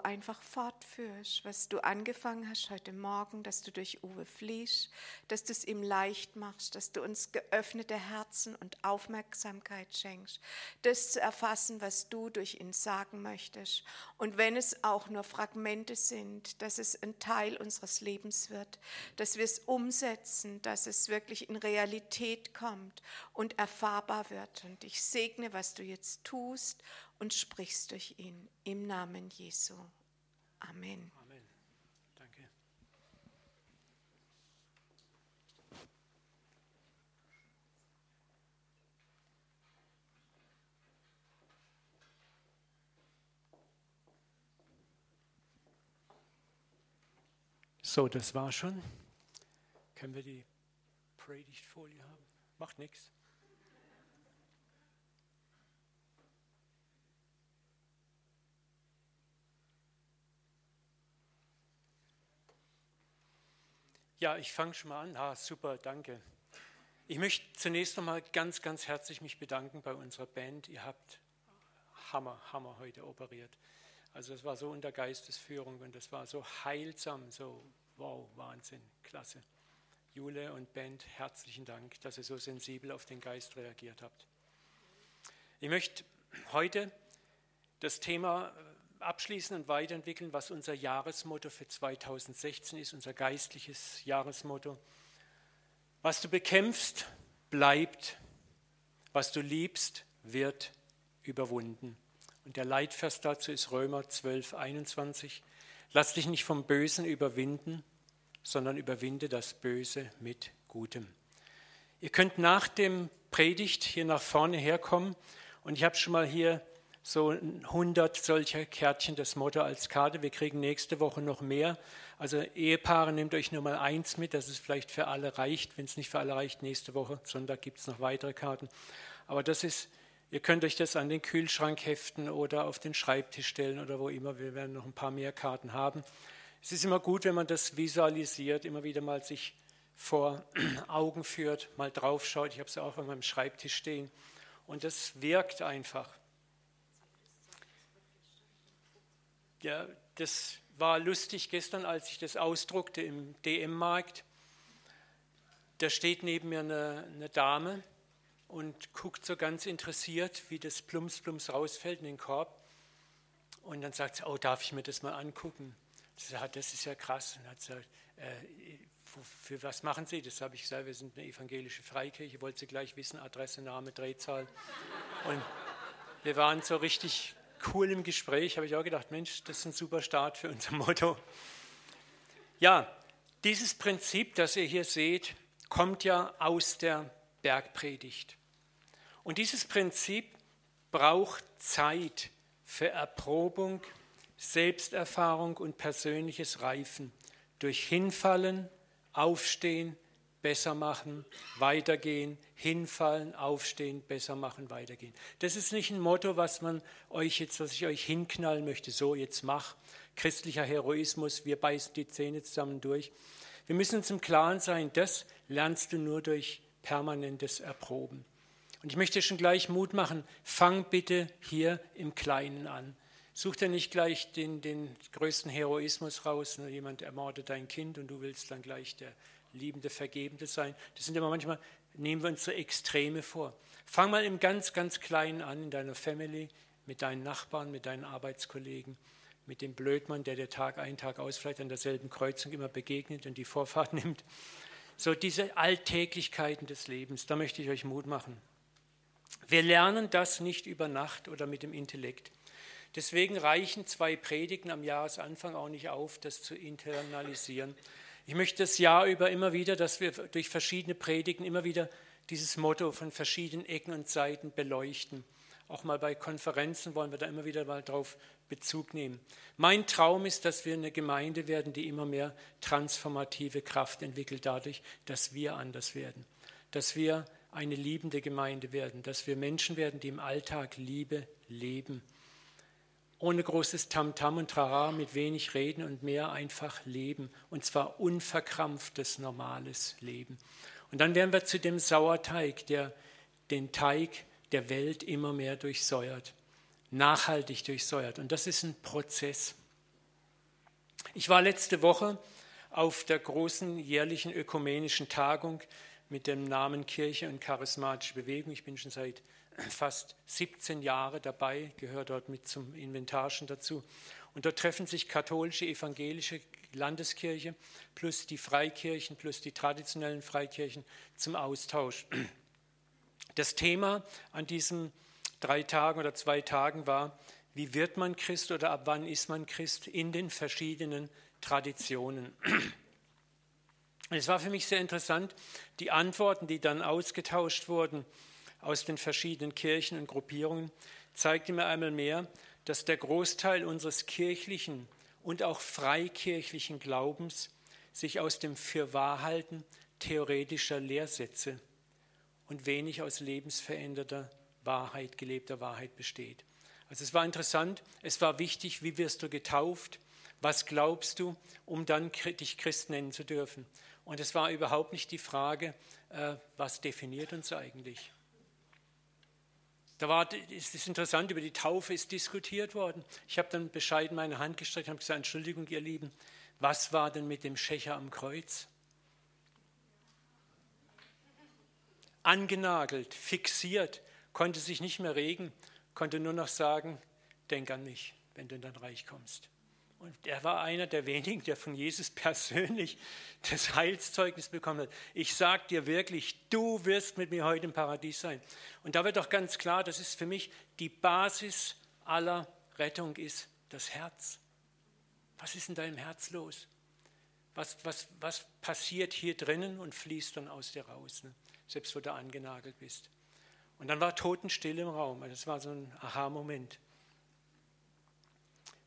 einfach fortführst, was du angefangen hast heute Morgen, dass du durch Uwe fließt, dass du es ihm leicht machst, dass du uns geöffnete Herzen und Aufmerksamkeit schenkst, das zu erfassen, was du durch ihn sagen möchtest. Und wenn es auch nur Fragmente sind, dass es ein Teil unseres Lebens wird, dass wir es umsetzen, dass es wirklich in Realität kommt und erfahrbar wird. Und ich segne, was du jetzt tust und sprichst durch ihn. Im Namen Jesu. Amen. Amen. Danke. So, das war schon. Können wir die Predigtfolie haben? Macht nichts. Ja, ich fange schon mal an. Ah, super, danke. Ich möchte zunächst noch mal ganz, ganz herzlich mich bedanken bei unserer Band. Ihr habt Hammer, Hammer heute operiert. Also es war so unter Geistesführung und es war so heilsam, so wow, Wahnsinn, klasse. Jule und Band, herzlichen Dank, dass ihr so sensibel auf den Geist reagiert habt. Ich möchte heute das Thema abschließen und weiterentwickeln, was unser Jahresmotto für 2016 ist, unser geistliches Jahresmotto. Was du bekämpfst, bleibt. Was du liebst, wird überwunden. Und der Leitvers dazu ist Römer 12, 21. Lass dich nicht vom Bösen überwinden, sondern überwinde das Böse mit Gutem. Ihr könnt nach dem Predigt hier nach vorne herkommen und ich habe schon mal hier so 100 solcher Kärtchen, das Motto als Karte. Wir kriegen nächste Woche noch mehr. Also Ehepaare, nehmt euch nur mal eins mit, dass es vielleicht für alle reicht. Wenn es nicht für alle reicht, nächste Woche, Sonntag gibt es noch weitere Karten. Aber das ist, ihr könnt euch das an den Kühlschrank heften oder auf den Schreibtisch stellen oder wo immer. Wir werden noch ein paar mehr Karten haben. Es ist immer gut, wenn man das visualisiert, immer wieder mal sich vor Augen führt, mal draufschaut. Ich habe es auch an meinem Schreibtisch stehen. Und das wirkt einfach. Ja, das war lustig gestern, als ich das ausdruckte im DM-Markt. Da steht neben mir eine, eine, Dame und guckt so ganz interessiert, wie das Plums Plums rausfällt in den Korb. Und dann sagt sie, oh, darf ich mir das mal angucken? Sie sagt, das ist ja krass. Und hat gesagt, äh, für was machen Sie? Das habe ich gesagt, wir sind eine evangelische Freikirche, wollte sie gleich wissen, Adresse, Name, Drehzahl. Und wir waren so richtig cool im Gespräch, habe ich auch gedacht, Mensch, das ist ein super Start für unser Motto. Ja, dieses Prinzip, das ihr hier seht, kommt ja aus der Bergpredigt. Und dieses Prinzip braucht Zeit für Erprobung, Selbsterfahrung und persönliches Reifen durch Hinfallen, Aufstehen, besser machen, weitergehen, hinfallen, aufstehen, besser machen, weitergehen. Das ist nicht ein Motto, was man euch jetzt, was ich euch hinknallen möchte, so jetzt mach. Christlicher Heroismus, wir beißen die Zähne zusammen durch. Wir müssen uns im Klaren sein, das lernst du nur durch permanentes Erproben. Und ich möchte schon gleich Mut machen, fang bitte hier im Kleinen an. Such dir nicht gleich den, den größten Heroismus raus, nur jemand ermordet dein Kind und du willst dann gleich der liebende, vergebende sein. Das sind immer manchmal, nehmen wir uns so Extreme vor. Fang mal im ganz, ganz Kleinen an, in deiner Family, mit deinen Nachbarn, mit deinen Arbeitskollegen, mit dem Blödmann, der dir Tag ein, Tag aus vielleicht an derselben Kreuzung immer begegnet und die Vorfahrt nimmt. So diese Alltäglichkeiten des Lebens, da möchte ich euch Mut machen. Wir lernen das nicht über Nacht oder mit dem Intellekt. Deswegen reichen zwei Predigten am Jahresanfang auch nicht auf, das zu internalisieren. Ich möchte das Jahr über immer wieder, dass wir durch verschiedene Predigten immer wieder dieses Motto von verschiedenen Ecken und Seiten beleuchten. Auch mal bei Konferenzen wollen wir da immer wieder mal drauf Bezug nehmen. Mein Traum ist, dass wir eine Gemeinde werden, die immer mehr transformative Kraft entwickelt, dadurch, dass wir anders werden, dass wir eine liebende Gemeinde werden, dass wir Menschen werden, die im Alltag Liebe leben ohne großes Tamtam -Tam und Trara, mit wenig Reden und mehr einfach leben. Und zwar unverkrampftes, normales Leben. Und dann werden wir zu dem Sauerteig, der den Teig der Welt immer mehr durchsäuert, nachhaltig durchsäuert. Und das ist ein Prozess. Ich war letzte Woche auf der großen jährlichen ökumenischen Tagung mit dem Namen Kirche und charismatische Bewegung. Ich bin schon seit fast 17 Jahren dabei, gehöre dort mit zum Inventarschen dazu. Und dort treffen sich katholische, evangelische Landeskirche plus die Freikirchen plus die traditionellen Freikirchen zum Austausch. Das Thema an diesen drei Tagen oder zwei Tagen war, wie wird man Christ oder ab wann ist man Christ in den verschiedenen Traditionen. Es war für mich sehr interessant, die Antworten, die dann ausgetauscht wurden aus den verschiedenen Kirchen und Gruppierungen, zeigte mir einmal mehr, dass der Großteil unseres kirchlichen und auch freikirchlichen Glaubens sich aus dem Fürwahrhalten theoretischer Lehrsätze und wenig aus lebensveränderter Wahrheit, gelebter Wahrheit besteht. Also es war interessant, es war wichtig, wie wirst du getauft, was glaubst du, um dann dich Christ nennen zu dürfen. Und es war überhaupt nicht die Frage, äh, was definiert uns eigentlich. Da war, ist es interessant, über die Taufe ist diskutiert worden. Ich habe dann bescheiden meine Hand gestreckt und habe gesagt, Entschuldigung, ihr Lieben, was war denn mit dem Schächer am Kreuz? Angenagelt, fixiert, konnte sich nicht mehr regen, konnte nur noch sagen, denk an mich, wenn du in dein Reich kommst. Und er war einer der wenigen, der von Jesus persönlich das Heilszeugnis bekommen hat. Ich sage dir wirklich, du wirst mit mir heute im Paradies sein. Und da wird doch ganz klar, das ist für mich die Basis aller Rettung ist das Herz. Was ist in deinem Herz los? Was, was, was passiert hier drinnen und fließt dann aus dir raus, ne? selbst wo du angenagelt bist. Und dann war Totenstille im Raum. Das war so ein Aha-Moment.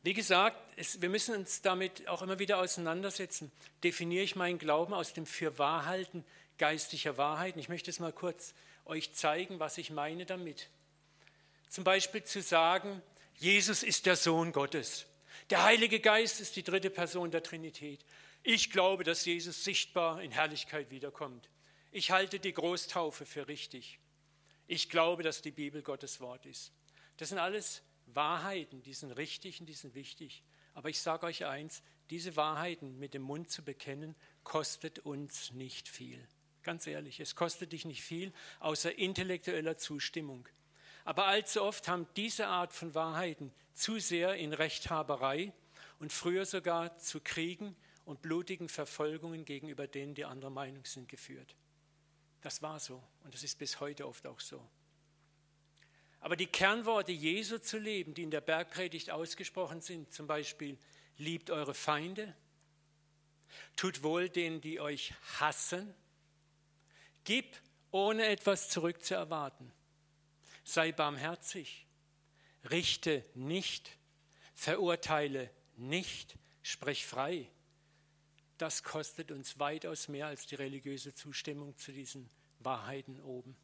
Wie gesagt, es, wir müssen uns damit auch immer wieder auseinandersetzen. Definiere ich meinen Glauben aus dem Fürwahrhalten geistlicher Wahrheiten? Ich möchte es mal kurz euch zeigen, was ich meine damit. Zum Beispiel zu sagen, Jesus ist der Sohn Gottes. Der Heilige Geist ist die dritte Person der Trinität. Ich glaube, dass Jesus sichtbar in Herrlichkeit wiederkommt. Ich halte die Großtaufe für richtig. Ich glaube, dass die Bibel Gottes Wort ist. Das sind alles Wahrheiten, die sind richtig und die sind wichtig. Aber ich sage euch eins, diese Wahrheiten mit dem Mund zu bekennen, kostet uns nicht viel. Ganz ehrlich, es kostet dich nicht viel, außer intellektueller Zustimmung. Aber allzu oft haben diese Art von Wahrheiten zu sehr in Rechthaberei und früher sogar zu Kriegen und blutigen Verfolgungen gegenüber denen, die anderer Meinung sind, geführt. Das war so und das ist bis heute oft auch so. Aber die Kernworte Jesu zu leben, die in der Bergpredigt ausgesprochen sind, zum Beispiel, liebt eure Feinde, tut wohl denen, die euch hassen, gib, ohne etwas zurückzuerwarten, sei barmherzig, richte nicht, verurteile nicht, sprech frei. Das kostet uns weitaus mehr als die religiöse Zustimmung zu diesen Wahrheiten oben.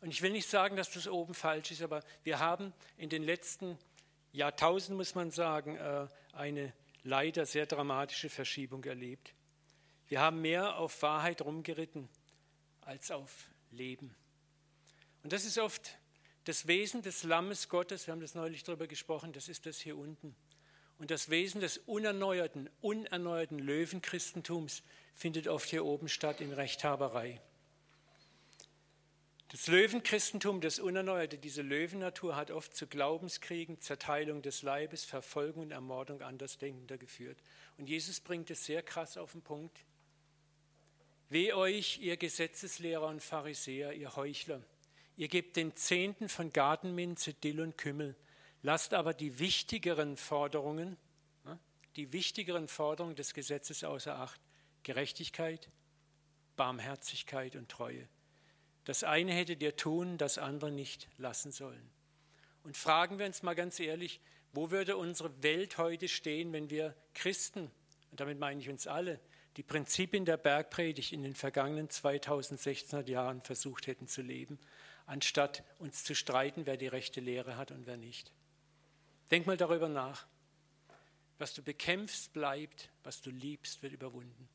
Und ich will nicht sagen, dass das oben falsch ist, aber wir haben in den letzten Jahrtausenden, muss man sagen, äh, eine leider sehr dramatische Verschiebung erlebt. Wir haben mehr auf Wahrheit rumgeritten als auf Leben. Und das ist oft das Wesen des Lammes Gottes, wir haben das neulich darüber gesprochen, das ist das hier unten. Und das Wesen des unerneuerten, unerneuerten Löwenchristentums findet oft hier oben statt in Rechthaberei. Das Löwenchristentum, das Unerneuerte, diese Löwennatur hat oft zu Glaubenskriegen, Zerteilung des Leibes, Verfolgung und Ermordung Andersdenkender geführt. Und Jesus bringt es sehr krass auf den Punkt. Weh euch, ihr Gesetzeslehrer und Pharisäer, ihr Heuchler. Ihr gebt den Zehnten von Gartenminze, Dill und Kümmel, lasst aber die wichtigeren Forderungen, ne, die wichtigeren Forderungen des Gesetzes außer Acht. Gerechtigkeit, Barmherzigkeit und Treue. Das eine hättet ihr tun, das andere nicht lassen sollen. Und fragen wir uns mal ganz ehrlich, wo würde unsere Welt heute stehen, wenn wir Christen, und damit meine ich uns alle, die Prinzipien der Bergpredigt in den vergangenen 2600 Jahren versucht hätten zu leben, anstatt uns zu streiten, wer die rechte Lehre hat und wer nicht. Denk mal darüber nach. Was du bekämpfst, bleibt, was du liebst, wird überwunden.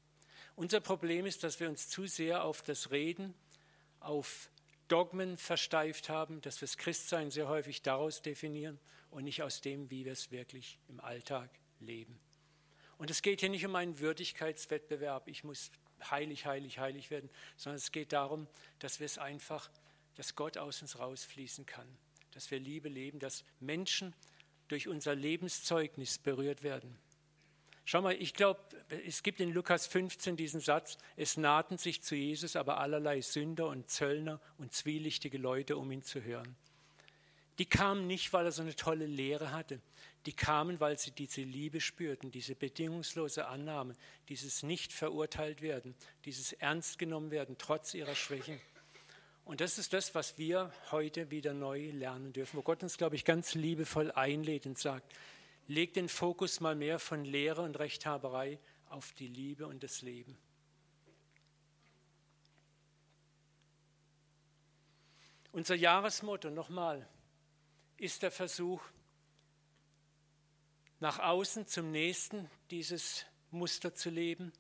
Unser Problem ist, dass wir uns zu sehr auf das Reden auf Dogmen versteift haben, dass wir das Christsein sehr häufig daraus definieren und nicht aus dem, wie wir es wirklich im Alltag leben. Und es geht hier nicht um einen Würdigkeitswettbewerb, ich muss heilig, heilig, heilig werden, sondern es geht darum, dass wir es einfach, dass Gott aus uns rausfließen kann, dass wir Liebe leben, dass Menschen durch unser Lebenszeugnis berührt werden. Schau mal, ich glaube, es gibt in Lukas 15 diesen Satz, es nahten sich zu Jesus aber allerlei Sünder und Zöllner und zwielichtige Leute, um ihn zu hören. Die kamen nicht, weil er so eine tolle Lehre hatte. Die kamen, weil sie diese Liebe spürten, diese bedingungslose Annahme, dieses nicht verurteilt werden, dieses ernst genommen werden, trotz ihrer Schwächen. Und das ist das, was wir heute wieder neu lernen dürfen, wo Gott uns, glaube ich, ganz liebevoll einlädt und sagt, leg den Fokus mal mehr von Lehre und Rechthaberei auf die Liebe und das Leben. Unser Jahresmotto nochmal, ist der Versuch, nach außen zum Nächsten dieses Muster zu leben.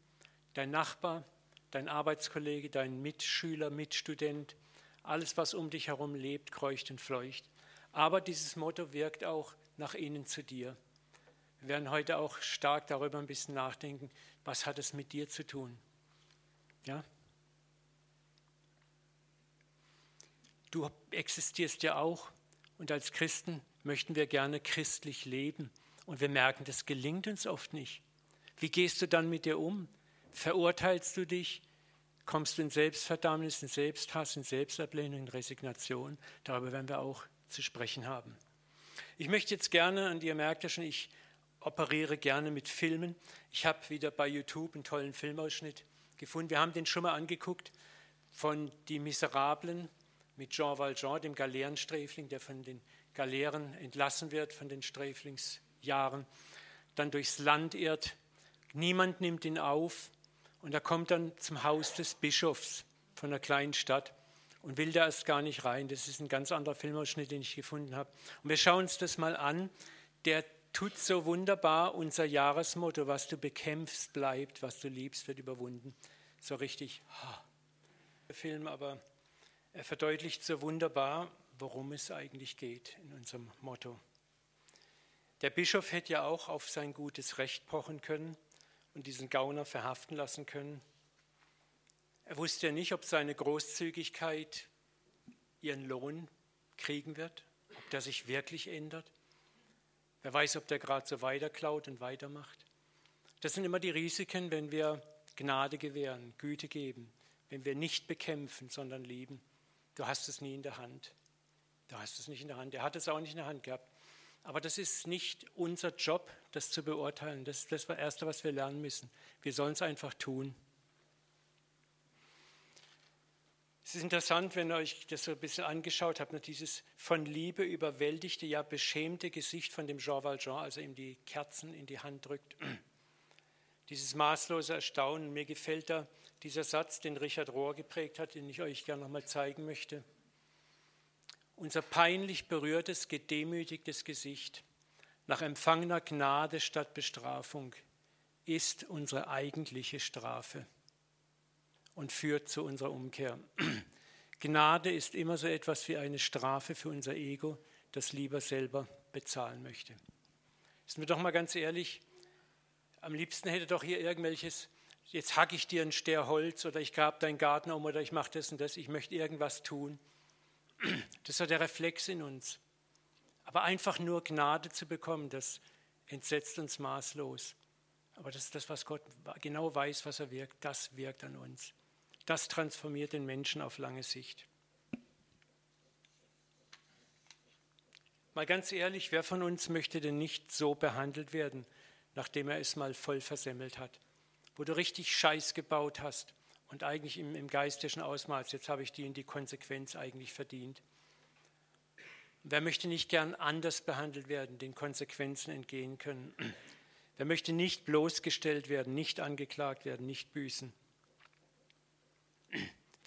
Dein Nachbar, dein Arbeitskollege, dein Mitschüler, Mitstudent, alles, was um dich herum lebt, kreucht und fleucht. Aber dieses Motto wirkt auch nach innen zu dir. Wir werden heute auch stark darüber ein bisschen nachdenken, was hat es mit dir zu tun. Ja? Du existierst ja auch und als Christen möchten wir gerne christlich leben. Und wir merken, das gelingt uns oft nicht. Wie gehst du dann mit dir um? Verurteilst du dich? Kommst du in Selbstverdammnis, in Selbsthass, in Selbstablehnung, in Resignation? Darüber werden wir auch zu sprechen haben. Ich möchte jetzt gerne, und ihr merkt ja schon, ich operiere gerne mit Filmen. Ich habe wieder bei YouTube einen tollen Filmausschnitt gefunden. Wir haben den schon mal angeguckt von Die Miserablen mit Jean Valjean, dem Galeerensträfling, der von den Galeeren entlassen wird, von den Sträflingsjahren, dann durchs Land irrt. Niemand nimmt ihn auf und er kommt dann zum Haus des Bischofs von einer kleinen Stadt und will da erst gar nicht rein. Das ist ein ganz anderer Filmausschnitt, den ich gefunden habe. Und wir schauen uns das mal an. Der tut so wunderbar unser Jahresmotto, was du bekämpfst, bleibt, was du liebst, wird überwunden. So richtig, ha. Der Film, aber er verdeutlicht so wunderbar, worum es eigentlich geht in unserem Motto. Der Bischof hätte ja auch auf sein gutes Recht pochen können und diesen Gauner verhaften lassen können. Er wusste ja nicht, ob seine Großzügigkeit ihren Lohn kriegen wird, ob der sich wirklich ändert. Wer weiß, ob der gerade so weiterklaut und weitermacht. Das sind immer die Risiken, wenn wir Gnade gewähren, Güte geben, wenn wir nicht bekämpfen, sondern lieben. Du hast es nie in der Hand. Du hast es nicht in der Hand. Er hat es auch nicht in der Hand gehabt. Aber das ist nicht unser Job, das zu beurteilen. Das ist das Erste, was wir lernen müssen. Wir sollen es einfach tun. Es ist interessant, wenn ihr euch das so ein bisschen angeschaut habt, ne, dieses von Liebe überwältigte, ja beschämte Gesicht von dem Jean Valjean, als er ihm die Kerzen in die Hand drückt. Dieses maßlose Erstaunen. Mir gefällt da dieser Satz, den Richard Rohr geprägt hat, den ich euch gerne nochmal zeigen möchte. Unser peinlich berührtes, gedemütigtes Gesicht nach empfangener Gnade statt Bestrafung ist unsere eigentliche Strafe und führt zu unserer Umkehr. Gnade ist immer so etwas wie eine Strafe für unser Ego, das lieber selber bezahlen möchte. Sind wir doch mal ganz ehrlich, am liebsten hätte doch hier irgendwelches jetzt hacke ich dir ein Ster Holz oder ich grabe deinen Garten um oder ich mache das und das, ich möchte irgendwas tun. Das ist der Reflex in uns. Aber einfach nur Gnade zu bekommen, das entsetzt uns maßlos. Aber das ist das, was Gott genau weiß, was er wirkt. Das wirkt an uns. Das transformiert den Menschen auf lange Sicht. Mal ganz ehrlich, wer von uns möchte denn nicht so behandelt werden, nachdem er es mal voll versemmelt hat? wo du richtig Scheiß gebaut hast und eigentlich im, im geistischen Ausmaß, jetzt habe ich in die Konsequenz eigentlich verdient. Wer möchte nicht gern anders behandelt werden, den Konsequenzen entgehen können? Wer möchte nicht bloßgestellt werden, nicht angeklagt werden, nicht büßen?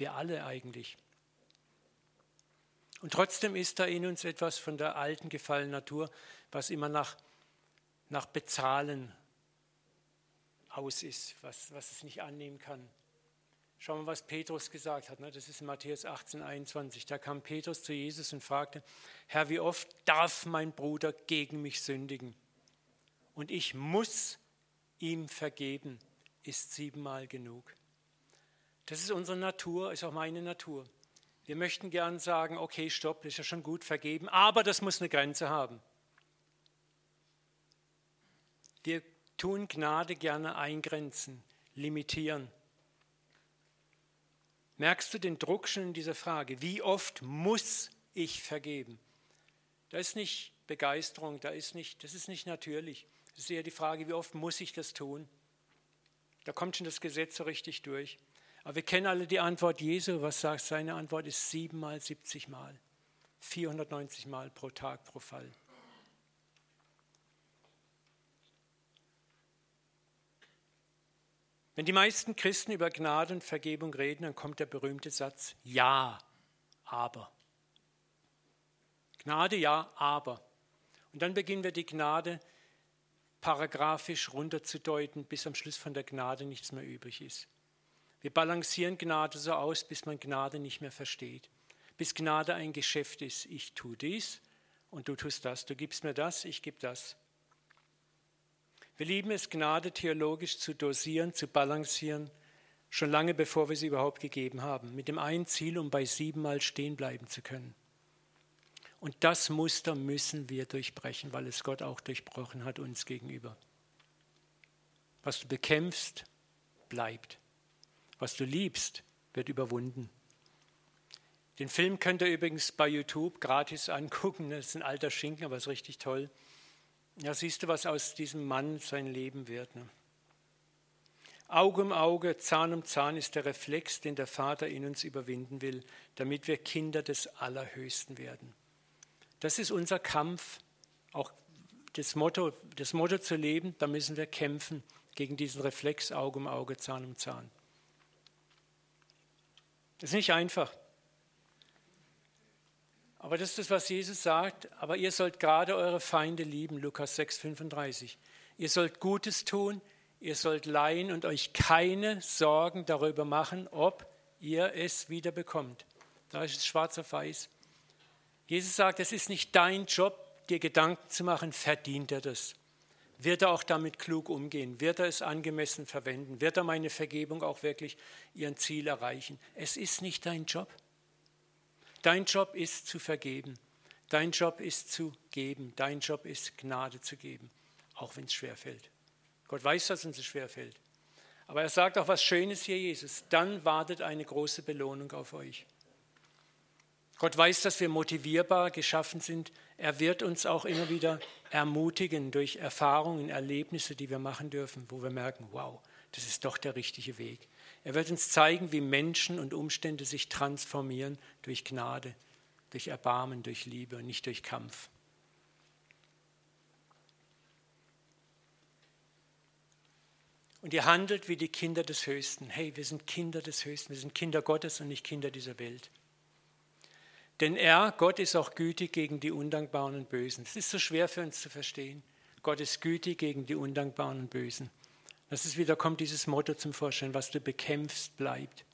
Wir alle eigentlich. Und trotzdem ist da in uns etwas von der alten gefallenen Natur, was immer nach, nach Bezahlen aus ist, was, was es nicht annehmen kann. Schauen wir, was Petrus gesagt hat. Ne? Das ist in Matthäus 18, 21. Da kam Petrus zu Jesus und fragte, Herr, wie oft darf mein Bruder gegen mich sündigen? Und ich muss ihm vergeben ist siebenmal genug. Das ist unsere Natur, ist auch meine Natur. Wir möchten gern sagen, okay, stopp, ist ja schon gut vergeben, aber das muss eine Grenze haben. Wir tun Gnade gerne eingrenzen, limitieren. Merkst du den Druck schon in dieser Frage? Wie oft muss ich vergeben? Da ist nicht Begeisterung, da ist nicht, das ist nicht natürlich. Das ist eher die Frage, wie oft muss ich das tun? Da kommt schon das Gesetz so richtig durch. Aber wir kennen alle die Antwort Jesu. Was sagt seine Antwort? Ist siebenmal, siebzig Mal. 490 Mal pro Tag, pro Fall. Wenn die meisten Christen über Gnade und Vergebung reden, dann kommt der berühmte Satz, ja, aber. Gnade, ja, aber. Und dann beginnen wir die Gnade paragraphisch runterzudeuten, bis am Schluss von der Gnade nichts mehr übrig ist. Wir balancieren Gnade so aus, bis man Gnade nicht mehr versteht. Bis Gnade ein Geschäft ist. Ich tue dies und du tust das. Du gibst mir das, ich gebe das. Wir lieben es, Gnade theologisch zu dosieren, zu balancieren, schon lange bevor wir sie überhaupt gegeben haben, mit dem einen Ziel, um bei siebenmal stehen bleiben zu können. Und das Muster müssen wir durchbrechen, weil es Gott auch durchbrochen hat uns gegenüber. Was du bekämpfst, bleibt. Was du liebst, wird überwunden. Den Film könnt ihr übrigens bei YouTube gratis angucken. Das ist ein alter Schinken, aber es ist richtig toll. Ja, siehst du, was aus diesem Mann sein Leben wird. Ne? Auge um Auge, Zahn um Zahn ist der Reflex, den der Vater in uns überwinden will, damit wir Kinder des Allerhöchsten werden. Das ist unser Kampf, auch das Motto, das Motto zu leben, da müssen wir kämpfen gegen diesen Reflex Auge um Auge, Zahn um Zahn. Das ist nicht einfach. Aber das ist das, was Jesus sagt. Aber ihr sollt gerade eure Feinde lieben, Lukas 6, 35. Ihr sollt Gutes tun, ihr sollt leihen und euch keine Sorgen darüber machen, ob ihr es wieder bekommt. Da ist es schwarz auf weiß. Jesus sagt, es ist nicht dein Job, dir Gedanken zu machen, verdient er das? Wird er auch damit klug umgehen? Wird er es angemessen verwenden? Wird er meine Vergebung auch wirklich ihren Ziel erreichen? Es ist nicht dein Job. Dein Job ist zu vergeben. Dein Job ist zu geben. Dein Job ist Gnade zu geben, auch wenn es schwer fällt. Gott weiß, dass uns es schwer fällt. Aber er sagt auch was Schönes hier, Jesus. Dann wartet eine große Belohnung auf euch. Gott weiß, dass wir motivierbar geschaffen sind. Er wird uns auch immer wieder ermutigen durch Erfahrungen, Erlebnisse, die wir machen dürfen, wo wir merken, wow, das ist doch der richtige Weg. Er wird uns zeigen, wie Menschen und Umstände sich transformieren durch Gnade, durch Erbarmen, durch Liebe und nicht durch Kampf. Und ihr handelt wie die Kinder des Höchsten. Hey, wir sind Kinder des Höchsten, wir sind Kinder Gottes und nicht Kinder dieser Welt. Denn er, Gott, ist auch gütig gegen die Undankbaren und Bösen. Es ist so schwer für uns zu verstehen. Gott ist gütig gegen die Undankbaren und Bösen. Das ist wieder, kommt dieses Motto zum Vorschein, was du bekämpfst, bleibt.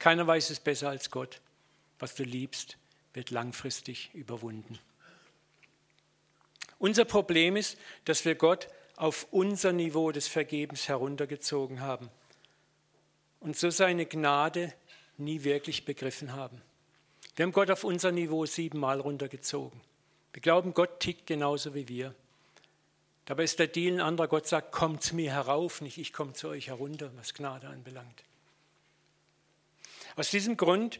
Keiner weiß es besser als Gott. Was du liebst, wird langfristig überwunden. Unser Problem ist, dass wir Gott auf unser Niveau des Vergebens heruntergezogen haben und so seine Gnade nie wirklich begriffen haben. Wir haben Gott auf unser Niveau siebenmal runtergezogen. Wir glauben, Gott tickt genauso wie wir. Dabei ist der Deal ein anderer. Gott sagt, kommt zu mir herauf, nicht ich komme zu euch herunter, was Gnade anbelangt. Aus diesem Grund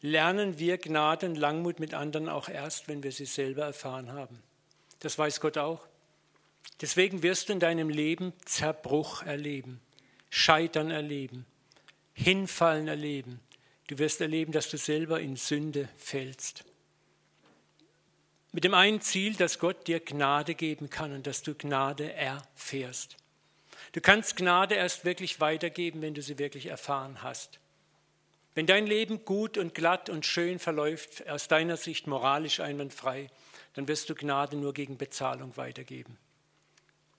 lernen wir Gnade und Langmut mit anderen auch erst, wenn wir sie selber erfahren haben. Das weiß Gott auch. Deswegen wirst du in deinem Leben Zerbruch erleben, Scheitern erleben, Hinfallen erleben, Du wirst erleben, dass du selber in Sünde fällst. Mit dem einen Ziel, dass Gott dir Gnade geben kann und dass du Gnade erfährst. Du kannst Gnade erst wirklich weitergeben, wenn du sie wirklich erfahren hast. Wenn dein Leben gut und glatt und schön verläuft, aus deiner Sicht moralisch einwandfrei, dann wirst du Gnade nur gegen Bezahlung weitergeben.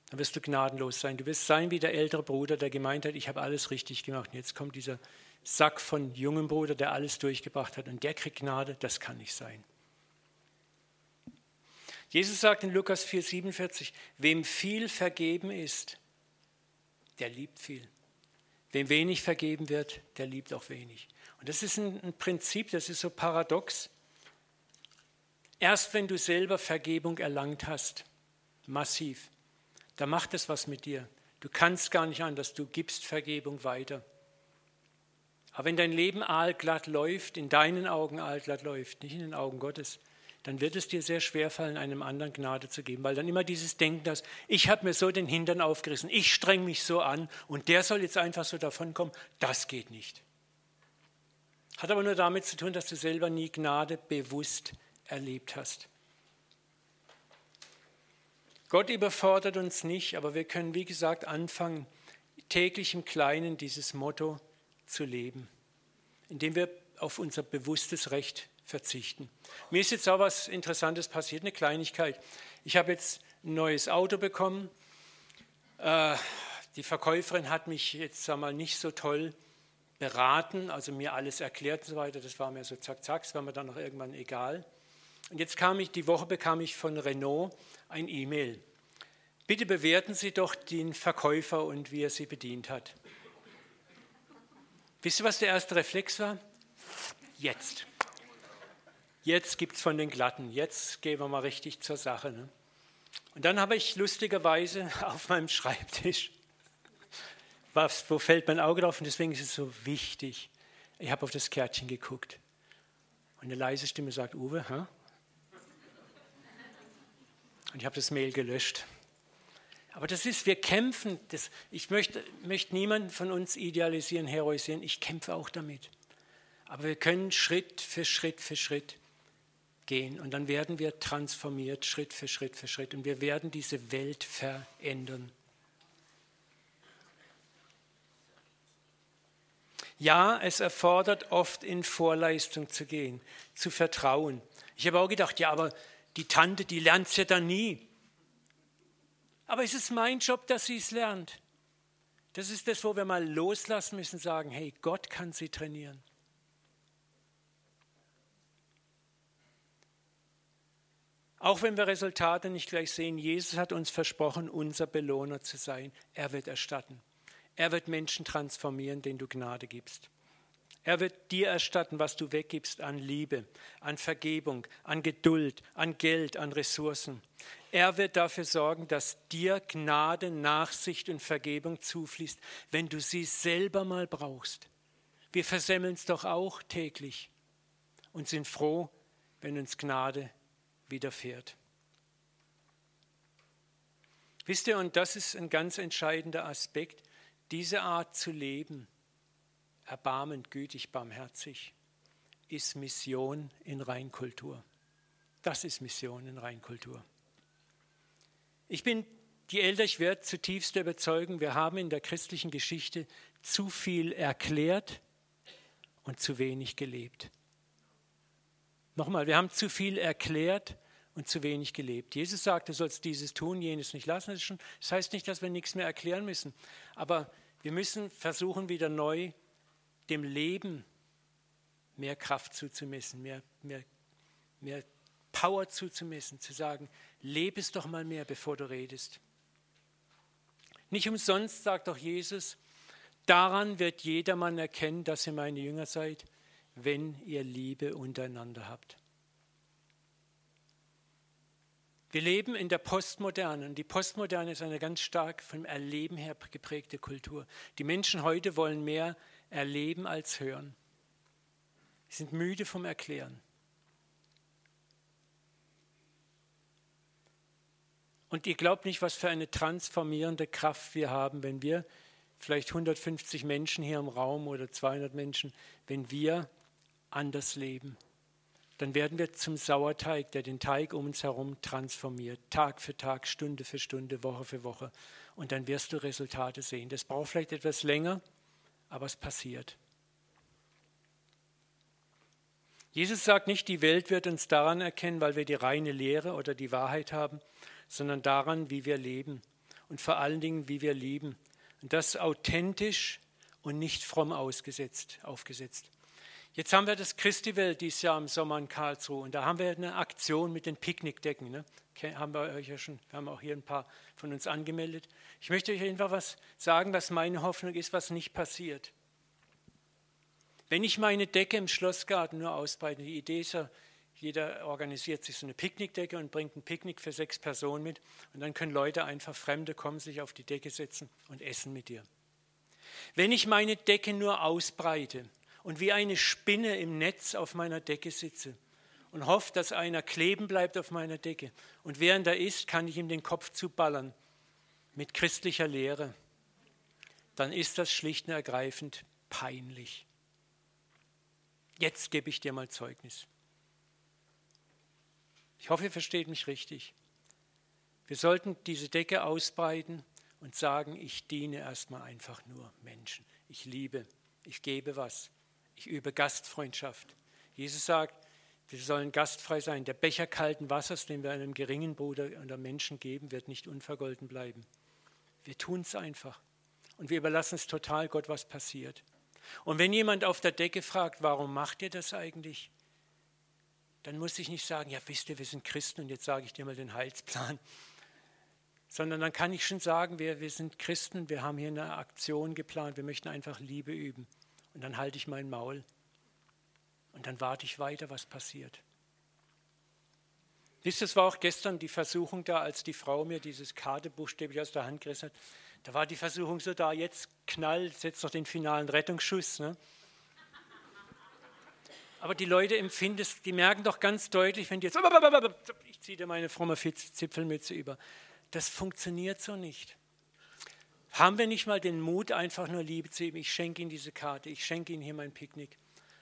Dann wirst du gnadenlos sein. Du wirst sein wie der ältere Bruder, der gemeint hat, ich habe alles richtig gemacht. Und jetzt kommt dieser Sack von jungem Bruder, der alles durchgebracht hat und der kriegt Gnade, das kann nicht sein. Jesus sagt in Lukas 4,47, wem viel vergeben ist, der liebt viel. Wem wenig vergeben wird, der liebt auch wenig. Und das ist ein, ein Prinzip, das ist so paradox. Erst wenn du selber Vergebung erlangt hast, massiv, da macht es was mit dir. Du kannst gar nicht anders, du gibst Vergebung weiter. Aber wenn dein Leben aalglatt läuft, in deinen Augen aalglatt läuft, nicht in den Augen Gottes, dann wird es dir sehr schwer fallen, einem anderen Gnade zu geben, weil dann immer dieses Denken, dass ich habe mir so den Hintern aufgerissen, ich streng mich so an und der soll jetzt einfach so davonkommen, das geht nicht. Hat aber nur damit zu tun, dass du selber nie Gnade bewusst erlebt hast. Gott überfordert uns nicht, aber wir können, wie gesagt, anfangen, täglich im Kleinen dieses Motto zu leben, indem wir auf unser bewusstes Recht verzichten. Mir ist jetzt auch was Interessantes passiert, eine Kleinigkeit. Ich habe jetzt ein neues Auto bekommen. Äh, die Verkäuferin hat mich jetzt sag nicht so toll beraten, also mir alles erklärt und so weiter. Das war mir so zack, zack, das war mir dann noch irgendwann egal. Und jetzt kam ich, die Woche bekam ich von Renault ein E-Mail. Bitte bewerten Sie doch den Verkäufer und wie er Sie bedient hat. Wisst ihr, was der erste Reflex war? Jetzt. Jetzt gibt es von den Glatten. Jetzt gehen wir mal richtig zur Sache. Ne? Und dann habe ich lustigerweise auf meinem Schreibtisch, was, wo fällt mein Auge drauf und deswegen ist es so wichtig. Ich habe auf das Kärtchen geguckt. Und eine leise Stimme sagt, Uwe, hä? Und ich habe das Mail gelöscht. Aber das ist, wir kämpfen. Das, ich möchte, möchte niemanden von uns idealisieren, heroisieren. Ich kämpfe auch damit. Aber wir können Schritt für Schritt für Schritt gehen und dann werden wir transformiert, Schritt für Schritt für Schritt. Und wir werden diese Welt verändern. Ja, es erfordert oft in Vorleistung zu gehen, zu vertrauen. Ich habe auch gedacht, ja, aber die Tante, die lernt es ja dann nie. Aber es ist mein Job, dass sie es lernt. Das ist das, wo wir mal loslassen müssen, sagen, hey, Gott kann sie trainieren. Auch wenn wir Resultate nicht gleich sehen, Jesus hat uns versprochen, unser Belohner zu sein. Er wird erstatten. Er wird Menschen transformieren, denen du Gnade gibst. Er wird dir erstatten, was du weggibst an Liebe, an Vergebung, an Geduld, an Geld, an Ressourcen. Er wird dafür sorgen, dass dir Gnade, Nachsicht und Vergebung zufließt, wenn du sie selber mal brauchst. Wir versemmeln es doch auch täglich und sind froh, wenn uns Gnade widerfährt. Wisst ihr, und das ist ein ganz entscheidender Aspekt, diese Art zu leben erbarmend, gütig, barmherzig, ist Mission in Reinkultur. Das ist Mission in Reinkultur. Ich bin, je älter ich werde, zutiefst überzeugt, wir haben in der christlichen Geschichte zu viel erklärt und zu wenig gelebt. Nochmal, wir haben zu viel erklärt und zu wenig gelebt. Jesus sagt, du sollst dieses tun, jenes nicht lassen. Das, schon, das heißt nicht, dass wir nichts mehr erklären müssen, aber wir müssen versuchen, wieder neu dem Leben mehr Kraft zuzumessen, mehr, mehr, mehr Power zuzumessen, zu sagen, lebe es doch mal mehr, bevor du redest. Nicht umsonst sagt doch Jesus, daran wird jedermann erkennen, dass ihr meine Jünger seid, wenn ihr Liebe untereinander habt. Wir leben in der Postmoderne und die Postmoderne ist eine ganz stark vom Erleben her geprägte Kultur. Die Menschen heute wollen mehr erleben als hören. Sie sind müde vom Erklären. Und ihr glaubt nicht, was für eine transformierende Kraft wir haben, wenn wir, vielleicht 150 Menschen hier im Raum oder 200 Menschen, wenn wir anders leben. Dann werden wir zum Sauerteig, der den Teig um uns herum transformiert, Tag für Tag, Stunde für Stunde, Woche für Woche. Und dann wirst du Resultate sehen. Das braucht vielleicht etwas länger, aber es passiert. Jesus sagt nicht, die Welt wird uns daran erkennen, weil wir die reine Lehre oder die Wahrheit haben, sondern daran, wie wir leben und vor allen Dingen, wie wir lieben. Und das authentisch und nicht fromm ausgesetzt, aufgesetzt. Jetzt haben wir das Christi-Welt dieses Jahr im Sommer in Karlsruhe und da haben wir eine Aktion mit den Picknickdecken. Ne? haben wir euch ja schon, wir haben auch hier ein paar von uns angemeldet. Ich möchte euch einfach was sagen, was meine Hoffnung ist, was nicht passiert. Wenn ich meine Decke im Schlossgarten nur ausbreite, die Idee ist ja, jeder organisiert sich so eine Picknickdecke und bringt ein Picknick für sechs Personen mit und dann können Leute einfach Fremde kommen, sich auf die Decke setzen und essen mit dir. Wenn ich meine Decke nur ausbreite und wie eine Spinne im Netz auf meiner Decke sitze und hoffe, dass einer kleben bleibt auf meiner Decke und während er ist, kann ich ihm den Kopf zuballern mit christlicher Lehre, dann ist das schlicht und ergreifend peinlich. Jetzt gebe ich dir mal Zeugnis. Ich hoffe, ihr versteht mich richtig. Wir sollten diese Decke ausbreiten und sagen, ich diene erstmal einfach nur Menschen. Ich liebe, ich gebe was, ich übe Gastfreundschaft. Jesus sagt, wir sollen gastfrei sein. Der Becher kalten Wassers, den wir einem geringen Bruder oder Menschen geben, wird nicht unvergolten bleiben. Wir tun es einfach. Und wir überlassen es total Gott, was passiert. Und wenn jemand auf der Decke fragt, warum macht ihr das eigentlich? Dann muss ich nicht sagen, ja, wisst ihr, wir sind Christen und jetzt sage ich dir mal den Heilsplan sondern dann kann ich schon sagen, wir, wir sind Christen, wir haben hier eine Aktion geplant, wir möchten einfach Liebe üben. Und dann halte ich mein Maul und dann warte ich weiter, was passiert. Wisst ihr, es war auch gestern die Versuchung da, als die Frau mir dieses Karte buchstäblich aus der Hand gerissen hat. Da war die Versuchung so da, jetzt knall, setzt doch den finalen Rettungsschuss. Ne? Aber die Leute empfinden es, die merken doch ganz deutlich, wenn die jetzt, ich ziehe dir meine fromme Zipfelmütze über, das funktioniert so nicht. Haben wir nicht mal den Mut, einfach nur Liebe zu ihm? Ich schenke ihm diese Karte, ich schenke ihm hier mein Picknick.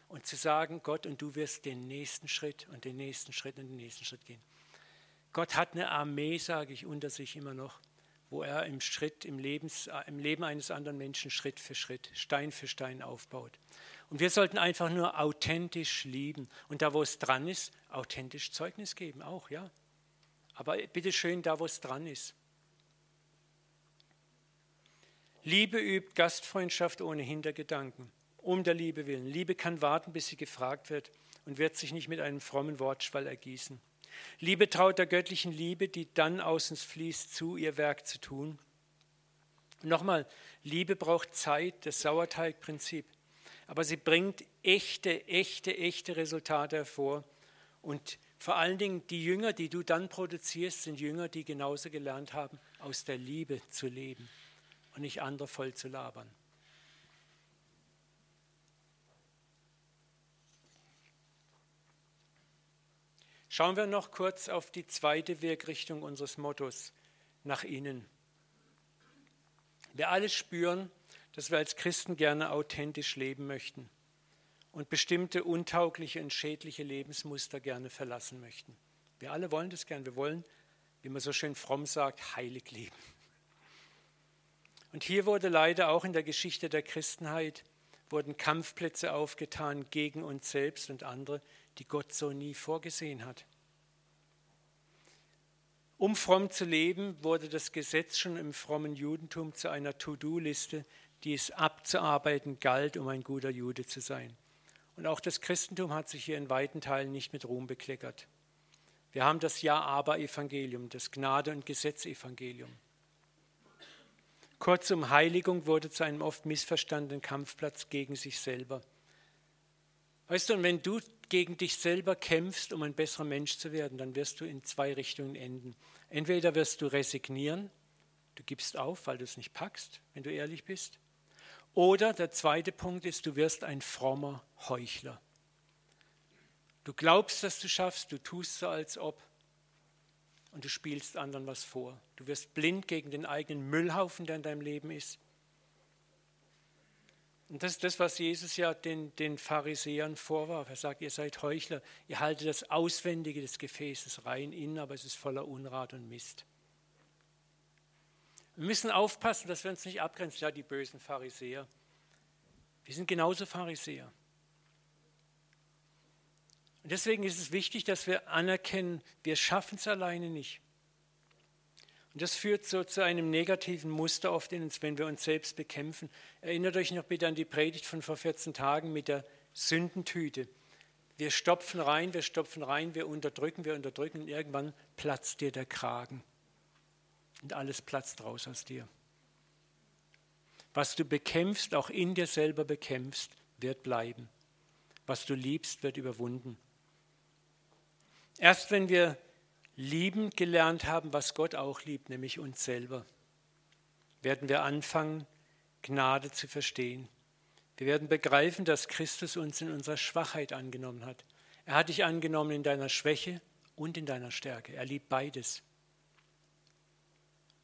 Und zu sagen, Gott, und du wirst den nächsten Schritt und den nächsten Schritt und den nächsten Schritt gehen. Gott hat eine Armee, sage ich, unter sich immer noch, wo er im Schritt, im, Lebens, im Leben eines anderen Menschen Schritt für Schritt, Stein für Stein aufbaut. Und wir sollten einfach nur authentisch lieben. Und da, wo es dran ist, authentisch Zeugnis geben, auch, ja. Aber bitte schön da, wo es dran ist. Liebe übt Gastfreundschaft ohne Hintergedanken, um der Liebe willen. Liebe kann warten, bis sie gefragt wird und wird sich nicht mit einem frommen Wortschwall ergießen. Liebe traut der göttlichen Liebe, die dann aus uns fließt, zu, ihr Werk zu tun. Nochmal, Liebe braucht Zeit, das Sauerteigprinzip. Aber sie bringt echte, echte, echte Resultate hervor. Und vor allen Dingen die Jünger, die du dann produzierst, sind Jünger, die genauso gelernt haben, aus der Liebe zu leben und nicht andere voll zu labern. Schauen wir noch kurz auf die zweite Wirkrichtung unseres Mottos, nach innen. Wir alle spüren, dass wir als Christen gerne authentisch leben möchten und bestimmte untaugliche und schädliche Lebensmuster gerne verlassen möchten. Wir alle wollen das gern. Wir wollen, wie man so schön fromm sagt, heilig leben. Und hier wurde leider auch in der Geschichte der Christenheit wurden Kampfplätze aufgetan gegen uns selbst und andere, die Gott so nie vorgesehen hat. Um fromm zu leben, wurde das Gesetz schon im frommen Judentum zu einer To-Do-Liste, die es abzuarbeiten galt, um ein guter Jude zu sein. Und auch das Christentum hat sich hier in weiten Teilen nicht mit Ruhm bekleckert. Wir haben das Ja-Aber-Evangelium, das Gnade- und Gesetz-Evangelium. Kurzum, Heiligung wurde zu einem oft missverstandenen Kampfplatz gegen sich selber. Weißt du, und wenn du gegen dich selber kämpfst, um ein besserer Mensch zu werden, dann wirst du in zwei Richtungen enden. Entweder wirst du resignieren, du gibst auf, weil du es nicht packst, wenn du ehrlich bist, oder der zweite Punkt ist, du wirst ein frommer Heuchler. Du glaubst, dass du schaffst, du tust so, als ob und du spielst anderen was vor. Du wirst blind gegen den eigenen Müllhaufen, der in deinem Leben ist. Und das ist das, was Jesus ja den, den Pharisäern vorwarf. Er sagt, ihr seid Heuchler, ihr haltet das Auswendige des Gefäßes rein innen, aber es ist voller Unrat und Mist. Wir müssen aufpassen, dass wir uns nicht abgrenzen. Ja, die bösen Pharisäer. Wir sind genauso Pharisäer. Und deswegen ist es wichtig, dass wir anerkennen, wir schaffen es alleine nicht. Und das führt so zu einem negativen Muster oft in uns, wenn wir uns selbst bekämpfen. Erinnert euch noch bitte an die Predigt von vor 14 Tagen mit der Sündentüte. Wir stopfen rein, wir stopfen rein, wir unterdrücken, wir unterdrücken und irgendwann platzt dir der Kragen. Und alles platzt raus aus dir. Was du bekämpfst, auch in dir selber bekämpfst, wird bleiben. Was du liebst, wird überwunden. Erst wenn wir lieben gelernt haben, was Gott auch liebt, nämlich uns selber, werden wir anfangen, Gnade zu verstehen. Wir werden begreifen, dass Christus uns in unserer Schwachheit angenommen hat. Er hat dich angenommen in deiner Schwäche und in deiner Stärke. Er liebt beides.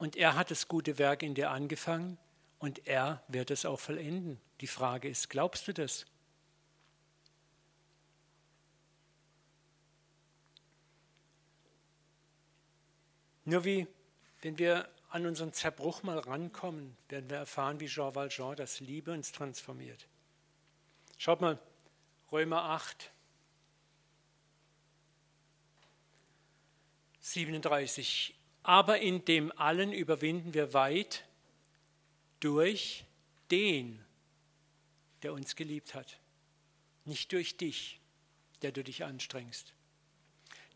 Und er hat das gute Werk in dir angefangen und er wird es auch vollenden. Die Frage ist, glaubst du das? Nur wie, wenn wir an unseren Zerbruch mal rankommen, werden wir erfahren, wie Jean Valjean das Liebe uns transformiert. Schaut mal, Römer 8, 37. Aber in dem allen überwinden wir weit durch den, der uns geliebt hat. Nicht durch dich, der du dich anstrengst.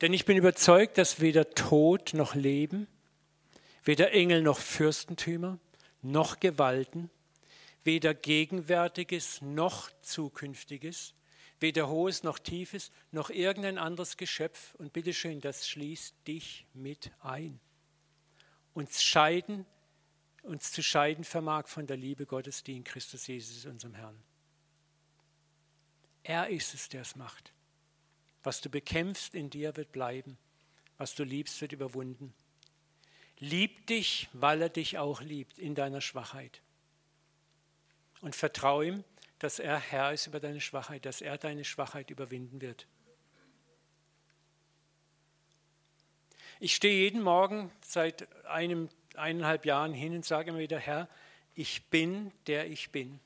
Denn ich bin überzeugt, dass weder Tod noch Leben, weder Engel noch Fürstentümer, noch Gewalten, weder Gegenwärtiges noch Zukünftiges, weder Hohes noch Tiefes, noch irgendein anderes Geschöpf, und bitteschön, das schließt dich mit ein. Uns scheiden, uns zu scheiden vermag von der Liebe Gottes, die in Christus Jesus, unserem Herrn. Er ist es, der es macht. Was du bekämpfst in dir wird bleiben. Was du liebst, wird überwunden. Lieb dich, weil er dich auch liebt in deiner Schwachheit. Und vertraue ihm, dass er Herr ist über deine Schwachheit, dass er deine Schwachheit überwinden wird. Ich stehe jeden Morgen seit einem, eineinhalb Jahren hin und sage immer wieder, Herr, ich bin, der ich bin.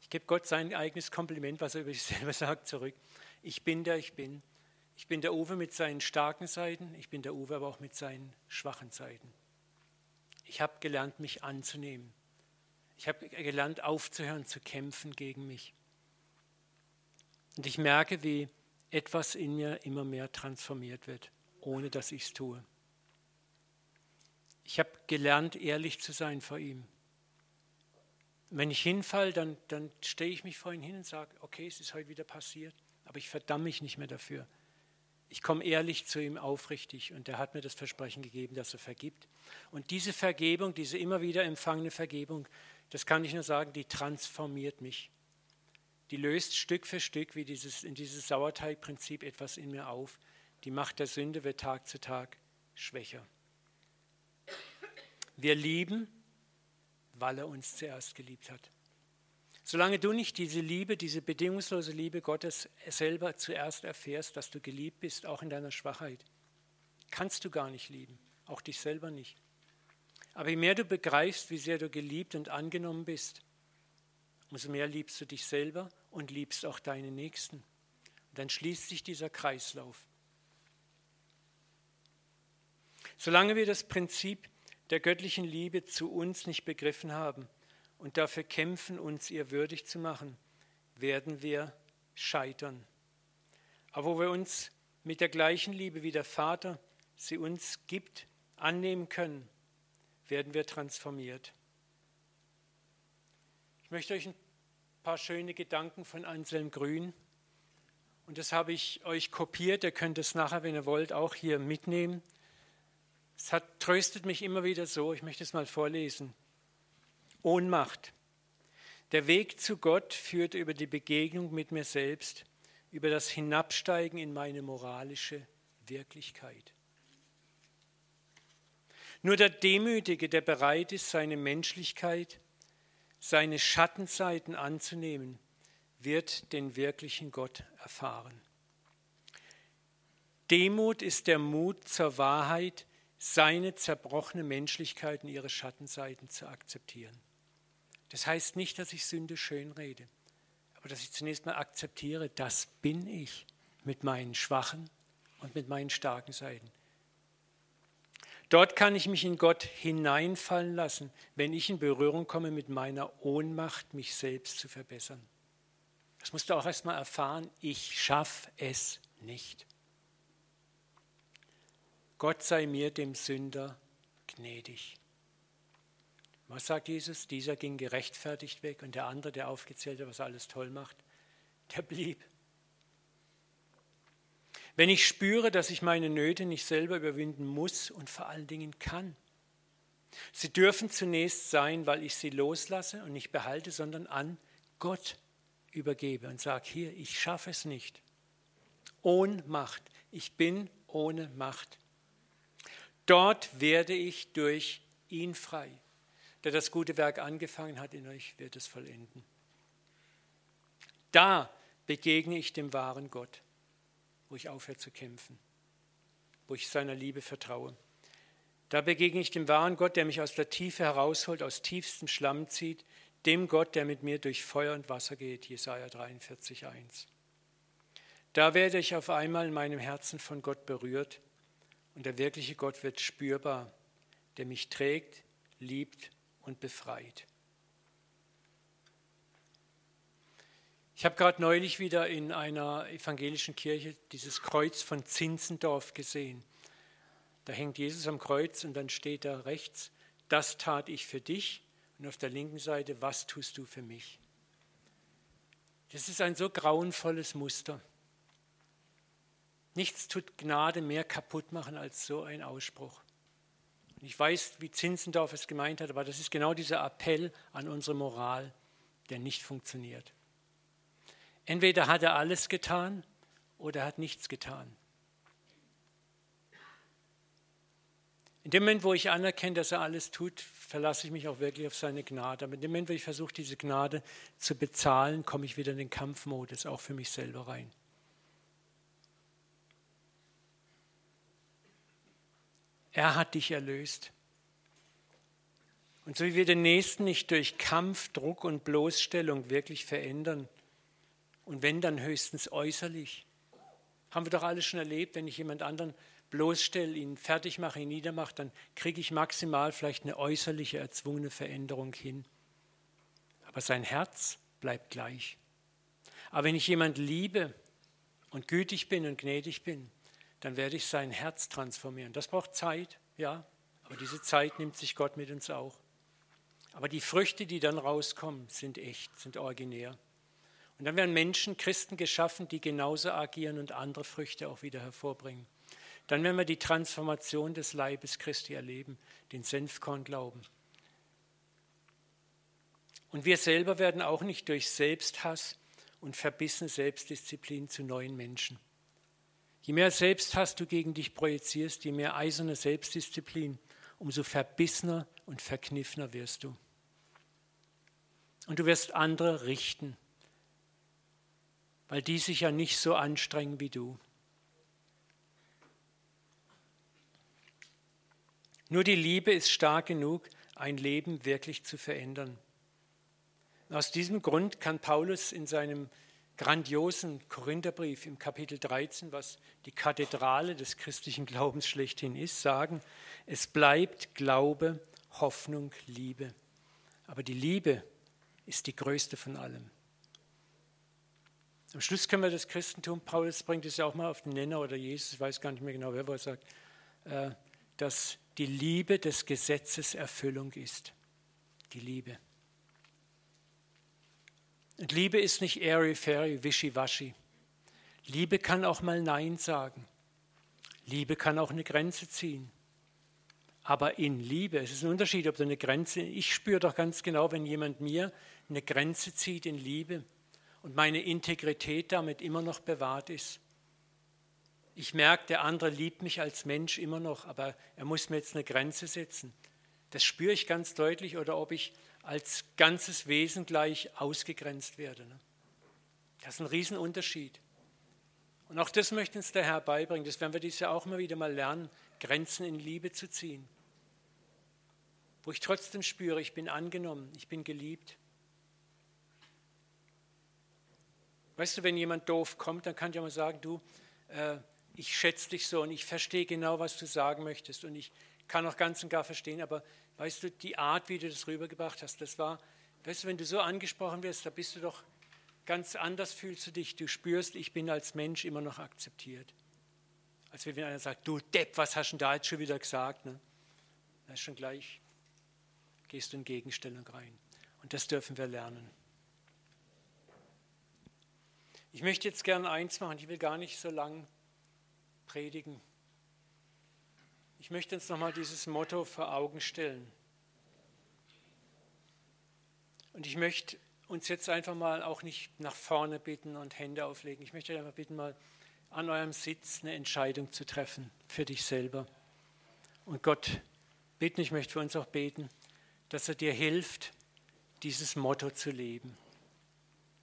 Ich gebe Gott sein eigenes Kompliment, was er über sich selber sagt, zurück. Ich bin, der ich bin. Ich bin der Uwe mit seinen starken Seiten, ich bin der Uwe aber auch mit seinen schwachen Seiten. Ich habe gelernt, mich anzunehmen. Ich habe gelernt, aufzuhören zu kämpfen gegen mich. Und ich merke, wie etwas in mir immer mehr transformiert wird, ohne dass ich es tue. Ich habe gelernt, ehrlich zu sein vor ihm. Wenn ich hinfalle, dann, dann stehe ich mich vor ihn hin und sage, okay, es ist heute wieder passiert, aber ich verdamme mich nicht mehr dafür. Ich komme ehrlich zu ihm aufrichtig und er hat mir das Versprechen gegeben, dass er vergibt. Und diese Vergebung, diese immer wieder empfangene Vergebung, das kann ich nur sagen, die transformiert mich. Die löst Stück für Stück wie dieses, in dieses Sauerteigprinzip etwas in mir auf. Die Macht der Sünde wird Tag zu Tag schwächer. Wir lieben, weil er uns zuerst geliebt hat. Solange du nicht diese Liebe, diese bedingungslose Liebe Gottes selber zuerst erfährst, dass du geliebt bist, auch in deiner Schwachheit, kannst du gar nicht lieben, auch dich selber nicht. Aber je mehr du begreifst, wie sehr du geliebt und angenommen bist, umso mehr liebst du dich selber und liebst auch deine Nächsten. Und dann schließt sich dieser Kreislauf. Solange wir das Prinzip der göttlichen Liebe zu uns nicht begriffen haben und dafür kämpfen, uns ihr würdig zu machen, werden wir scheitern. Aber wo wir uns mit der gleichen Liebe wie der Vater sie uns gibt, annehmen können, werden wir transformiert. Ich möchte euch ein paar schöne Gedanken von Anselm Grün und das habe ich euch kopiert. Ihr könnt es nachher, wenn ihr wollt, auch hier mitnehmen. Es hat, tröstet mich immer wieder so. Ich möchte es mal vorlesen. Ohnmacht. Der Weg zu Gott führt über die Begegnung mit mir selbst, über das Hinabsteigen in meine moralische Wirklichkeit. Nur der Demütige, der bereit ist, seine Menschlichkeit, seine Schattenseiten anzunehmen, wird den wirklichen Gott erfahren. Demut ist der Mut zur Wahrheit, seine zerbrochene Menschlichkeit und ihre Schattenseiten zu akzeptieren. Das heißt nicht, dass ich Sünde schönrede, aber dass ich zunächst mal akzeptiere, das bin ich mit meinen schwachen und mit meinen starken Seiten. Dort kann ich mich in Gott hineinfallen lassen, wenn ich in Berührung komme mit meiner Ohnmacht, mich selbst zu verbessern. Das musst du auch erstmal erfahren. Ich schaffe es nicht. Gott sei mir, dem Sünder, gnädig. Was sagt Jesus? Dieser ging gerechtfertigt weg und der andere, der aufgezählt hat, was alles toll macht, der blieb. Wenn ich spüre, dass ich meine Nöte nicht selber überwinden muss und vor allen Dingen kann. Sie dürfen zunächst sein, weil ich sie loslasse und nicht behalte, sondern an Gott übergebe und sage, hier, ich schaffe es nicht. Ohnmacht. Ich bin ohne Macht. Dort werde ich durch ihn frei. Der das gute Werk angefangen hat in euch, wird es vollenden. Da begegne ich dem wahren Gott, wo ich aufhöre zu kämpfen, wo ich seiner Liebe vertraue. Da begegne ich dem wahren Gott, der mich aus der Tiefe herausholt, aus tiefstem Schlamm zieht, dem Gott, der mit mir durch Feuer und Wasser geht, Jesaja 43,1. Da werde ich auf einmal in meinem Herzen von Gott berührt und der wirkliche Gott wird spürbar, der mich trägt, liebt und befreit. Ich habe gerade neulich wieder in einer evangelischen Kirche dieses Kreuz von Zinzendorf gesehen. Da hängt Jesus am Kreuz und dann steht da rechts, das tat ich für dich und auf der linken Seite, was tust du für mich? Das ist ein so grauenvolles Muster. Nichts tut Gnade mehr kaputt machen als so ein Ausspruch. Ich weiß, wie Zinzendorf es gemeint hat, aber das ist genau dieser Appell an unsere Moral, der nicht funktioniert. Entweder hat er alles getan oder er hat nichts getan. In dem Moment, wo ich anerkenne, dass er alles tut, verlasse ich mich auch wirklich auf seine Gnade. Aber in dem Moment, wo ich versuche, diese Gnade zu bezahlen, komme ich wieder in den Kampfmodus, auch für mich selber rein. Er hat dich erlöst. Und so wie wir den Nächsten nicht durch Kampf, Druck und Bloßstellung wirklich verändern, und wenn dann höchstens äußerlich, haben wir doch alles schon erlebt, wenn ich jemand anderen bloßstelle, ihn fertig mache, ihn niedermache, dann kriege ich maximal vielleicht eine äußerliche, erzwungene Veränderung hin. Aber sein Herz bleibt gleich. Aber wenn ich jemand liebe und gütig bin und gnädig bin, dann werde ich sein Herz transformieren. Das braucht Zeit, ja, aber diese Zeit nimmt sich Gott mit uns auch. Aber die Früchte, die dann rauskommen, sind echt, sind originär. Und dann werden Menschen, Christen geschaffen, die genauso agieren und andere Früchte auch wieder hervorbringen. Dann werden wir die Transformation des Leibes Christi erleben, den Senfkornglauben. Und wir selber werden auch nicht durch Selbsthass und verbissene Selbstdisziplin zu neuen Menschen. Je mehr Selbsthass du gegen dich projizierst, je mehr eiserne Selbstdisziplin, umso verbissener und verkniffener wirst du. Und du wirst andere richten, weil die sich ja nicht so anstrengen wie du. Nur die Liebe ist stark genug, ein Leben wirklich zu verändern. Aus diesem Grund kann Paulus in seinem grandiosen Korintherbrief im Kapitel 13, was die Kathedrale des christlichen Glaubens schlechthin ist, sagen, es bleibt Glaube, Hoffnung, Liebe. Aber die Liebe ist die größte von allem. Am Schluss können wir das Christentum, Paulus bringt es ja auch mal auf den Nenner oder Jesus, ich weiß gar nicht mehr genau, wer was sagt, äh, dass die Liebe des Gesetzes Erfüllung ist. Die Liebe. Und Liebe ist nicht airy-fairy, wischiwaschi. Liebe kann auch mal Nein sagen. Liebe kann auch eine Grenze ziehen. Aber in Liebe, es ist ein Unterschied, ob du eine Grenze, ich spüre doch ganz genau, wenn jemand mir eine Grenze zieht in Liebe und meine Integrität damit immer noch bewahrt ist. Ich merke, der andere liebt mich als Mensch immer noch, aber er muss mir jetzt eine Grenze setzen. Das spüre ich ganz deutlich oder ob ich als ganzes Wesen gleich ausgegrenzt werde. Ne? Das ist ein Riesenunterschied. Und auch das möchte uns der Herr beibringen. Das werden wir dieses Jahr auch mal wieder mal lernen, Grenzen in Liebe zu ziehen. Wo ich trotzdem spüre, ich bin angenommen, ich bin geliebt. Weißt du, wenn jemand doof kommt, dann kann ich auch mal sagen, du, äh, ich schätze dich so und ich verstehe genau, was du sagen möchtest und ich kann auch ganz und gar verstehen, aber weißt du, die Art, wie du das rübergebracht hast, das war, weißt du, wenn du so angesprochen wirst, da bist du doch ganz anders fühlst du dich. Du spürst, ich bin als Mensch immer noch akzeptiert. Als wenn einer sagt, du Depp, was hast du denn da jetzt schon wieder gesagt? Ne? Da ist schon gleich, gehst du in Gegenstellung rein. Und das dürfen wir lernen. Ich möchte jetzt gerne eins machen, ich will gar nicht so lang predigen. Ich möchte uns nochmal dieses Motto vor Augen stellen. Und ich möchte uns jetzt einfach mal auch nicht nach vorne bitten und Hände auflegen. Ich möchte einfach bitten, mal an eurem Sitz eine Entscheidung zu treffen für dich selber. Und Gott bitten, ich möchte für uns auch beten, dass er dir hilft, dieses Motto zu leben.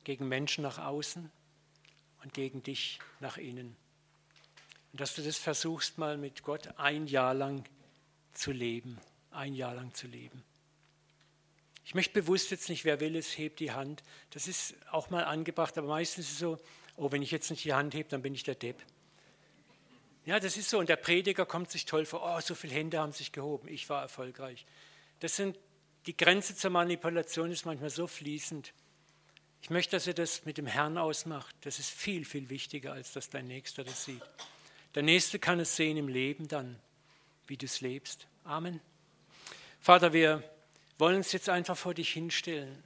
Gegen Menschen nach außen und gegen dich nach innen. Und dass du das versuchst mal mit Gott ein Jahr lang zu leben. Ein Jahr lang zu leben. Ich möchte bewusst jetzt nicht, wer will es, hebt die Hand. Das ist auch mal angebracht, aber meistens ist es so, oh, wenn ich jetzt nicht die Hand hebe, dann bin ich der Depp. Ja, das ist so. Und der Prediger kommt sich toll vor, oh, so viele Hände haben sich gehoben, ich war erfolgreich. Das sind, die Grenze zur Manipulation ist manchmal so fließend. Ich möchte, dass ihr das mit dem Herrn ausmacht. Das ist viel, viel wichtiger, als dass dein Nächster das sieht. Der Nächste kann es sehen im Leben dann, wie du es lebst. Amen. Vater, wir wollen uns jetzt einfach vor dich hinstellen.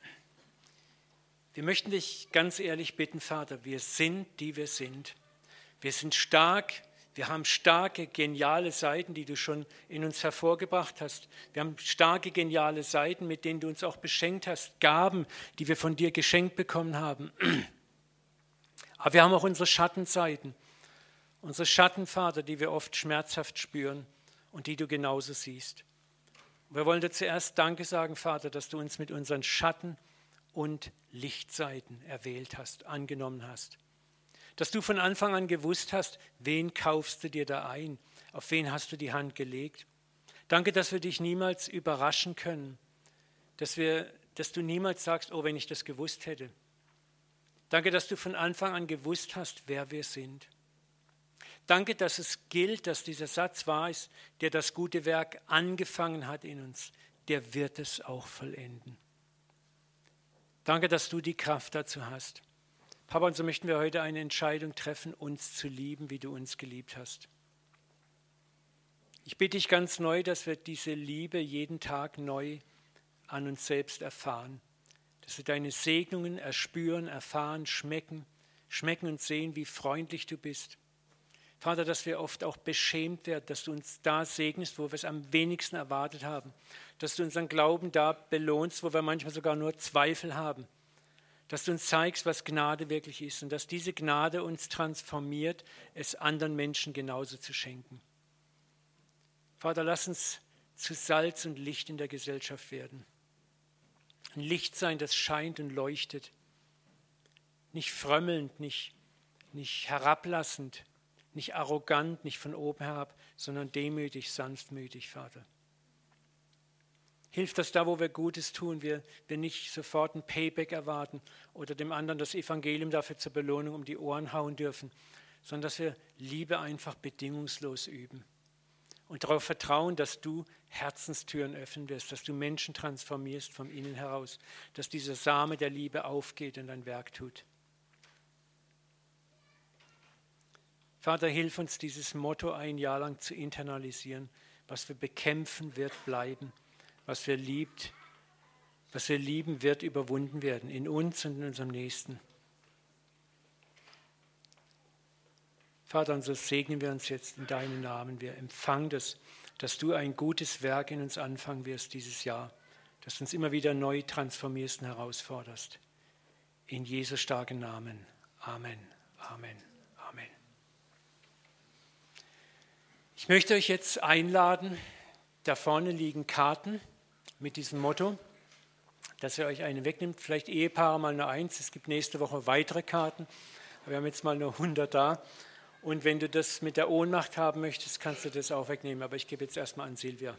Wir möchten dich ganz ehrlich bitten, Vater, wir sind, die wir sind. Wir sind stark, wir haben starke, geniale Seiten, die du schon in uns hervorgebracht hast. Wir haben starke, geniale Seiten, mit denen du uns auch beschenkt hast, Gaben, die wir von dir geschenkt bekommen haben. Aber wir haben auch unsere Schattenseiten, unsere Schattenvater, die wir oft schmerzhaft spüren und die du genauso siehst. Wir wollen dir zuerst Danke sagen, Vater, dass du uns mit unseren Schatten und Lichtseiten erwählt hast, angenommen hast. Dass du von Anfang an gewusst hast, wen kaufst du dir da ein, auf wen hast du die Hand gelegt. Danke, dass wir dich niemals überraschen können, dass, wir, dass du niemals sagst, oh, wenn ich das gewusst hätte. Danke, dass du von Anfang an gewusst hast, wer wir sind. Danke, dass es gilt, dass dieser Satz wahr ist, der das gute Werk angefangen hat in uns, der wird es auch vollenden. Danke, dass du die Kraft dazu hast. Papa, und so möchten wir heute eine Entscheidung treffen, uns zu lieben, wie du uns geliebt hast. Ich bitte dich ganz neu, dass wir diese Liebe jeden Tag neu an uns selbst erfahren, dass wir deine Segnungen erspüren, erfahren, schmecken, schmecken und sehen, wie freundlich du bist, Vater, dass wir oft auch beschämt werden, dass du uns da segnest, wo wir es am wenigsten erwartet haben. Dass du unseren Glauben da belohnst, wo wir manchmal sogar nur Zweifel haben. Dass du uns zeigst, was Gnade wirklich ist und dass diese Gnade uns transformiert, es anderen Menschen genauso zu schenken. Vater, lass uns zu Salz und Licht in der Gesellschaft werden. Ein Licht sein, das scheint und leuchtet. Nicht frömmelnd, nicht, nicht herablassend, nicht arrogant, nicht von oben herab, sondern demütig, sanftmütig, Vater. Hilf, dass da, wo wir Gutes tun, wir, wir nicht sofort ein Payback erwarten oder dem anderen das Evangelium dafür zur Belohnung um die Ohren hauen dürfen, sondern dass wir Liebe einfach bedingungslos üben und darauf vertrauen, dass du Herzenstüren öffnen wirst, dass du Menschen transformierst vom Innen heraus, dass dieser Same der Liebe aufgeht und ein Werk tut. Vater, hilf uns, dieses Motto ein Jahr lang zu internalisieren. Was wir bekämpfen, wird bleiben. Was wir liebt, was wir lieben, wird überwunden werden, in uns und in unserem Nächsten. Vater, und so segnen wir uns jetzt in deinen Namen. Wir empfangen das, dass du ein gutes Werk in uns anfangen wirst dieses Jahr, dass du uns immer wieder neu transformierst und herausforderst. In Jesu starken Namen. Amen. Amen. Ich möchte euch jetzt einladen, da vorne liegen Karten mit diesem Motto, dass ihr euch eine wegnimmt. Vielleicht Ehepaare mal nur eins, es gibt nächste Woche weitere Karten. Wir haben jetzt mal nur 100 da. Und wenn du das mit der Ohnmacht haben möchtest, kannst du das auch wegnehmen. Aber ich gebe jetzt erstmal an Silvia.